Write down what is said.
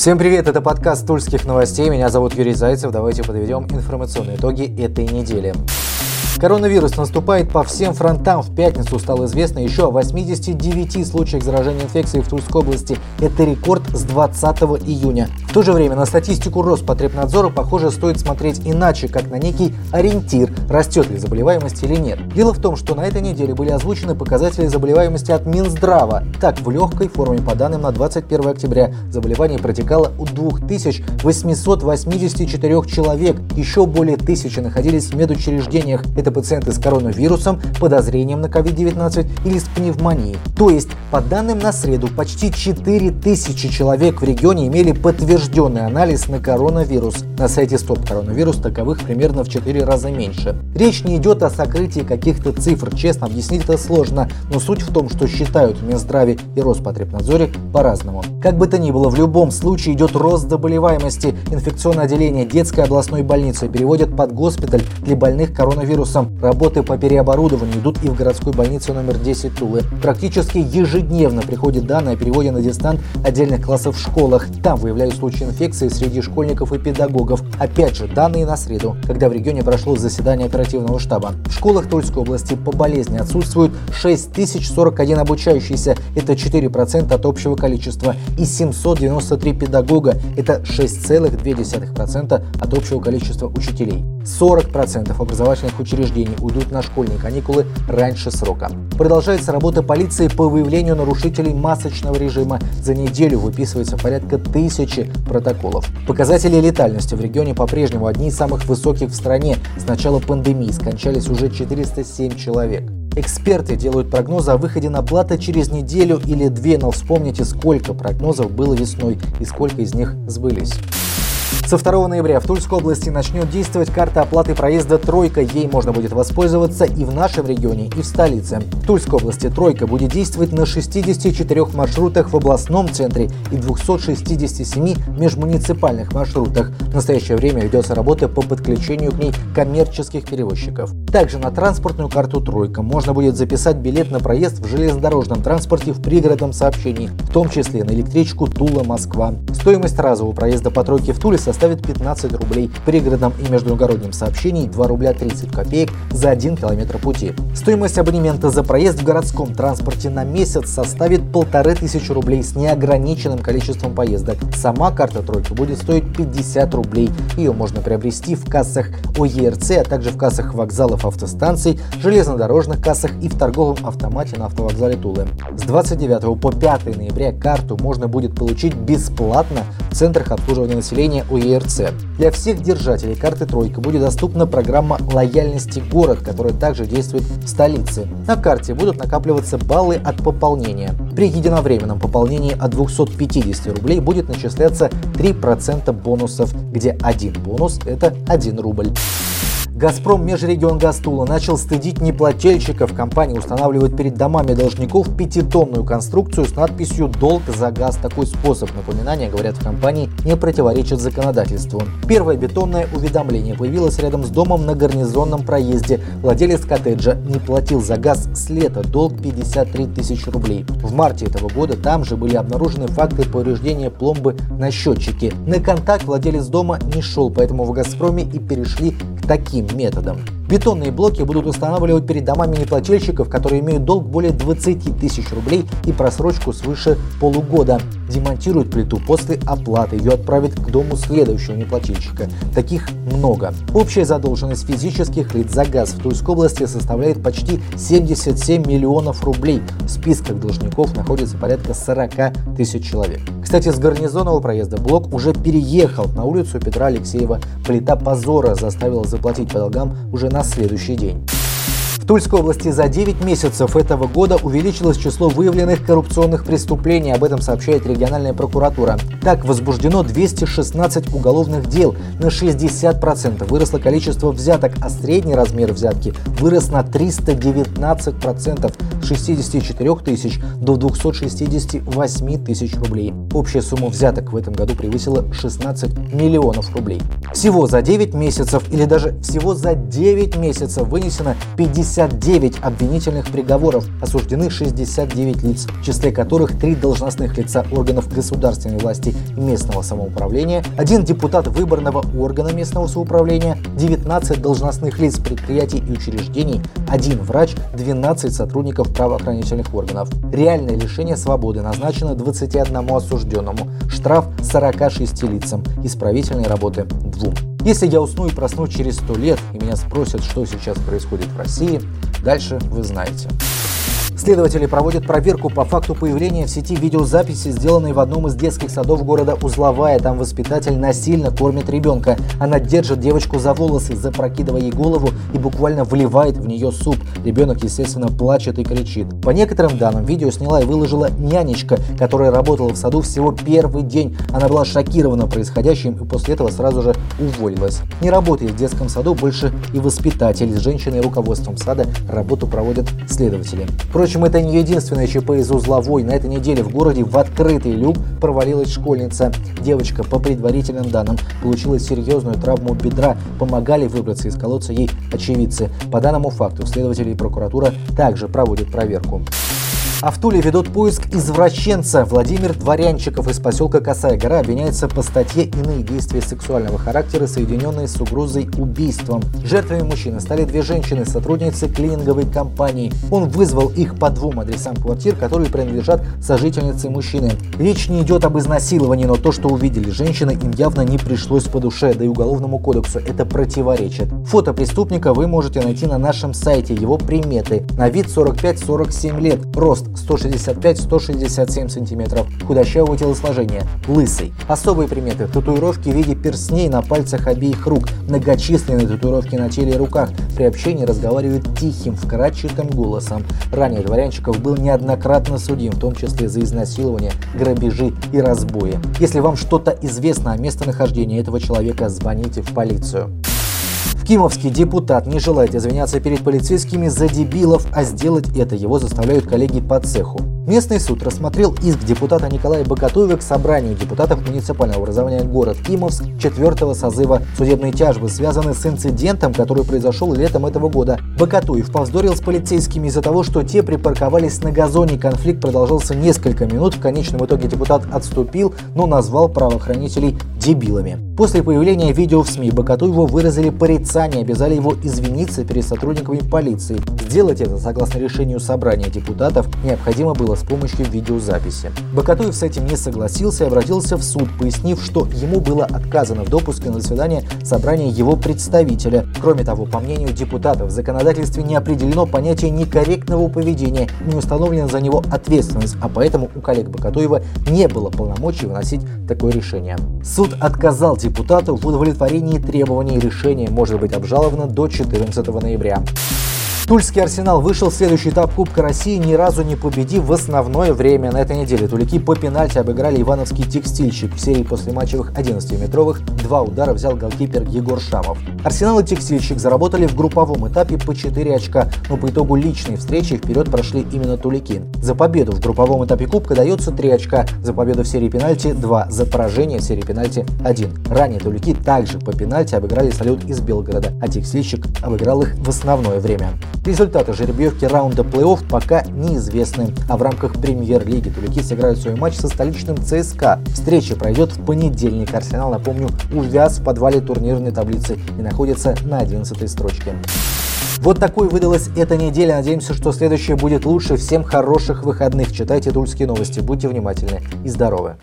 Всем привет, это подкаст Тульских новостей. Меня зовут Юрий Зайцев. Давайте подведем информационные итоги этой недели. Коронавирус наступает по всем фронтам. В пятницу стало известно еще о 89 случаях заражения инфекцией в Тульской области. Это рекорд с 20 июня. В то же время на статистику Роспотребнадзора, похоже, стоит смотреть иначе, как на некий ориентир, растет ли заболеваемость или нет. Дело в том, что на этой неделе были озвучены показатели заболеваемости от Минздрава. Так, в легкой форме по данным на 21 октября заболевание протекало у 2884 человек. Еще более тысячи находились в медучреждениях. Это это пациенты с коронавирусом, подозрением на COVID-19 или с пневмонией. То есть, по данным на среду, почти 4000 человек в регионе имели подтвержденный анализ на коронавирус. На сайте Стоп Коронавирус таковых примерно в 4 раза меньше. Речь не идет о сокрытии каких-то цифр, честно объяснить это сложно, но суть в том, что считают в Минздраве и Роспотребнадзоре по-разному. Как бы то ни было, в любом случае идет рост заболеваемости. Инфекционное отделение детской областной больницы переводят под госпиталь для больных коронавирусом вопросам работы по переоборудованию идут и в городской больнице номер 10 Тулы. Практически ежедневно приходят данные о переводе на дистант отдельных классов в школах. Там выявляют случаи инфекции среди школьников и педагогов. Опять же, данные на среду, когда в регионе прошло заседание оперативного штаба. В школах Тульской области по болезни отсутствуют 6041 обучающийся, это 4% от общего количества, и 793 педагога, это 6,2% от общего количества учителей. 40% образовательных учреждений уйдут на школьные каникулы раньше срока. Продолжается работа полиции по выявлению нарушителей масочного режима. За неделю выписывается порядка тысячи протоколов. Показатели летальности в регионе по-прежнему одни из самых высоких в стране. С начала пандемии скончались уже 407 человек. Эксперты делают прогнозы о выходе на плата через неделю или две, но вспомните, сколько прогнозов было весной и сколько из них сбылись. Со 2 ноября в Тульской области начнет действовать карта оплаты проезда «Тройка». Ей можно будет воспользоваться и в нашем регионе, и в столице. В Тульской области «Тройка» будет действовать на 64 маршрутах в областном центре и 267 межмуниципальных маршрутах. В настоящее время ведется работа по подключению к ней коммерческих перевозчиков. Также на транспортную карту «Тройка» можно будет записать билет на проезд в железнодорожном транспорте в пригородном сообщении, в том числе на электричку Тула-Москва. Стоимость разового проезда по «Тройке» в Туле составит 15 рублей. В пригородном и междугороднем сообщении 2 рубля 30 копеек за 1 километр пути. Стоимость абонемента за проезд в городском транспорте на месяц составит полторы тысячи рублей с неограниченным количеством поездок. Сама карта тройки будет стоить 50 рублей. Ее можно приобрести в кассах ОЕРЦ, а также в кассах вокзалов автостанций, железнодорожных кассах и в торговом автомате на автовокзале Тулы. С 29 по 5 ноября карту можно будет получить бесплатно в центрах обслуживания населения ОЕРЦ ЕРЦ. Для всех держателей карты «Тройка» будет доступна программа лояльности «Город», которая также действует в столице. На карте будут накапливаться баллы от пополнения. При единовременном пополнении от 250 рублей будет начисляться 3% бонусов, где один бонус – это 1 рубль. «Газпром» Межрегион Гастула начал стыдить неплательщиков. Компания устанавливает перед домами должников пятитонную конструкцию с надписью «Долг за газ». Такой способ напоминания, говорят в компании, не противоречит законодательству. Первое бетонное уведомление появилось рядом с домом на гарнизонном проезде. Владелец коттеджа не платил за газ с лета, долг 53 тысячи рублей. В марте этого года там же были обнаружены факты повреждения пломбы на счетчике. На контакт владелец дома не шел, поэтому в «Газпроме» и перешли к таким методом. Бетонные блоки будут устанавливать перед домами неплательщиков, которые имеют долг более 20 тысяч рублей и просрочку свыше полугода. Демонтируют плиту после оплаты, ее отправят к дому следующего неплательщика. Таких много. Общая задолженность физических лиц за газ в Тульской области составляет почти 77 миллионов рублей. В списках должников находится порядка 40 тысяч человек. Кстати, с гарнизонного проезда блок уже переехал на улицу Петра Алексеева. Плита позора заставила заплатить по долгам уже на следующий день. Тульской области за 9 месяцев этого года увеличилось число выявленных коррупционных преступлений. Об этом сообщает региональная прокуратура. Так, возбуждено 216 уголовных дел. На 60% выросло количество взяток, а средний размер взятки вырос на 319% с 64 тысяч до 268 тысяч рублей. Общая сумма взяток в этом году превысила 16 миллионов рублей. Всего за 9 месяцев или даже всего за 9 месяцев вынесено 50 69 обвинительных приговоров, осуждены 69 лиц, в числе которых три должностных лица органов государственной власти и местного самоуправления, один депутат выборного органа местного самоуправления, 19 должностных лиц предприятий и учреждений, один врач, 12 сотрудников правоохранительных органов. Реальное лишение свободы назначено 21 осужденному, штраф 46 лицам, исправительные работы двум. Если я усну и проснусь через 100 лет, и меня спросят, что сейчас происходит в России, дальше вы знаете. Следователи проводят проверку по факту появления в сети видеозаписи, сделанной в одном из детских садов города Узловая. Там воспитатель насильно кормит ребенка. Она держит девочку за волосы, запрокидывая ей голову и буквально вливает в нее суп. Ребенок, естественно, плачет и кричит. По некоторым данным, видео сняла и выложила нянечка, которая работала в саду всего первый день. Она была шокирована происходящим и после этого сразу же уволилась. Не работает в детском саду больше и воспитатель. С женщиной и руководством сада работу проводят следователи. Впрочем, Впрочем, это не единственное ЧП из узловой. На этой неделе в городе в открытый люк провалилась школьница. Девочка, по предварительным данным, получила серьезную травму бедра. Помогали выбраться из колодца ей очевидцы. По данному факту следователи и прокуратура также проводят проверку. А в Туле ведут поиск извращенца. Владимир Дворянчиков из поселка Косая гора обвиняется по статье «Иные действия сексуального характера, соединенные с угрозой убийством». Жертвами мужчины стали две женщины, сотрудницы клининговой компании. Он вызвал их по двум адресам квартир, которые принадлежат сожительнице мужчины. Речь не идет об изнасиловании, но то, что увидели женщины, им явно не пришлось по душе, да и уголовному кодексу это противоречит. Фото преступника вы можете найти на нашем сайте, его приметы. На вид 45-47 лет, рост 165-167 см, худощавого телосложения, лысый. Особые приметы – татуировки в виде перстней на пальцах обеих рук, многочисленные татуировки на теле и руках. При общении разговаривает тихим, вкрадчивым голосом. Ранее Дворянчиков был неоднократно судим, в том числе за изнасилование, грабежи и разбои. Если вам что-то известно о местонахождении этого человека, звоните в полицию. Кимовский депутат не желает извиняться перед полицейскими за дебилов, а сделать это его заставляют коллеги по цеху. Местный суд рассмотрел иск депутата Николая Богатуева к собранию депутатов муниципального образования город Кимовск четвертого созыва. Судебные тяжбы связаны с инцидентом, который произошел летом этого года. Богатуев повздорил с полицейскими из-за того, что те припарковались на газоне. Конфликт продолжался несколько минут. В конечном итоге депутат отступил, но назвал правоохранителей дебилами. После появления видео в СМИ Бакатуеву выразили порицание, обязали его извиниться перед сотрудниками полиции. Сделать это, согласно решению собрания депутатов, необходимо было с помощью видеозаписи. Бакатуев с этим не согласился и обратился в суд, пояснив, что ему было отказано в допуске на заседание собрания его представителя. Кроме того, по мнению депутатов, в законодательстве не определено понятие некорректного поведения не установлена за него ответственность, а поэтому у коллег Бакатуева не было полномочий выносить такое решение. Суд отказал депутату в удовлетворении требований решения может быть обжаловано до 14 ноября. Тульский Арсенал вышел в следующий этап Кубка России, ни разу не победив в основное время. На этой неделе тулики по пенальти обыграли Ивановский текстильщик. В серии после матчевых 11-метровых два удара взял голкипер Егор Шамов. Арсенал и текстильщик заработали в групповом этапе по 4 очка, но по итогу личной встречи вперед прошли именно тулики. За победу в групповом этапе Кубка дается 3 очка, за победу в серии пенальти 2, за поражение в серии пенальти 1. Ранее тулики также по пенальти обыграли салют из Белгорода, а текстильщик обыграл их в основное время. Результаты жеребьевки раунда плей-офф пока неизвестны, а в рамках премьер-лиги Тулики сыграют свой матч со столичным ЦСКА. Встреча пройдет в понедельник. Арсенал, напомню, увяз в подвале турнирной таблицы и находится на 11 строчке. Вот такой выдалась эта неделя. Надеемся, что следующая будет лучше. Всем хороших выходных. Читайте тульские новости. Будьте внимательны и здоровы.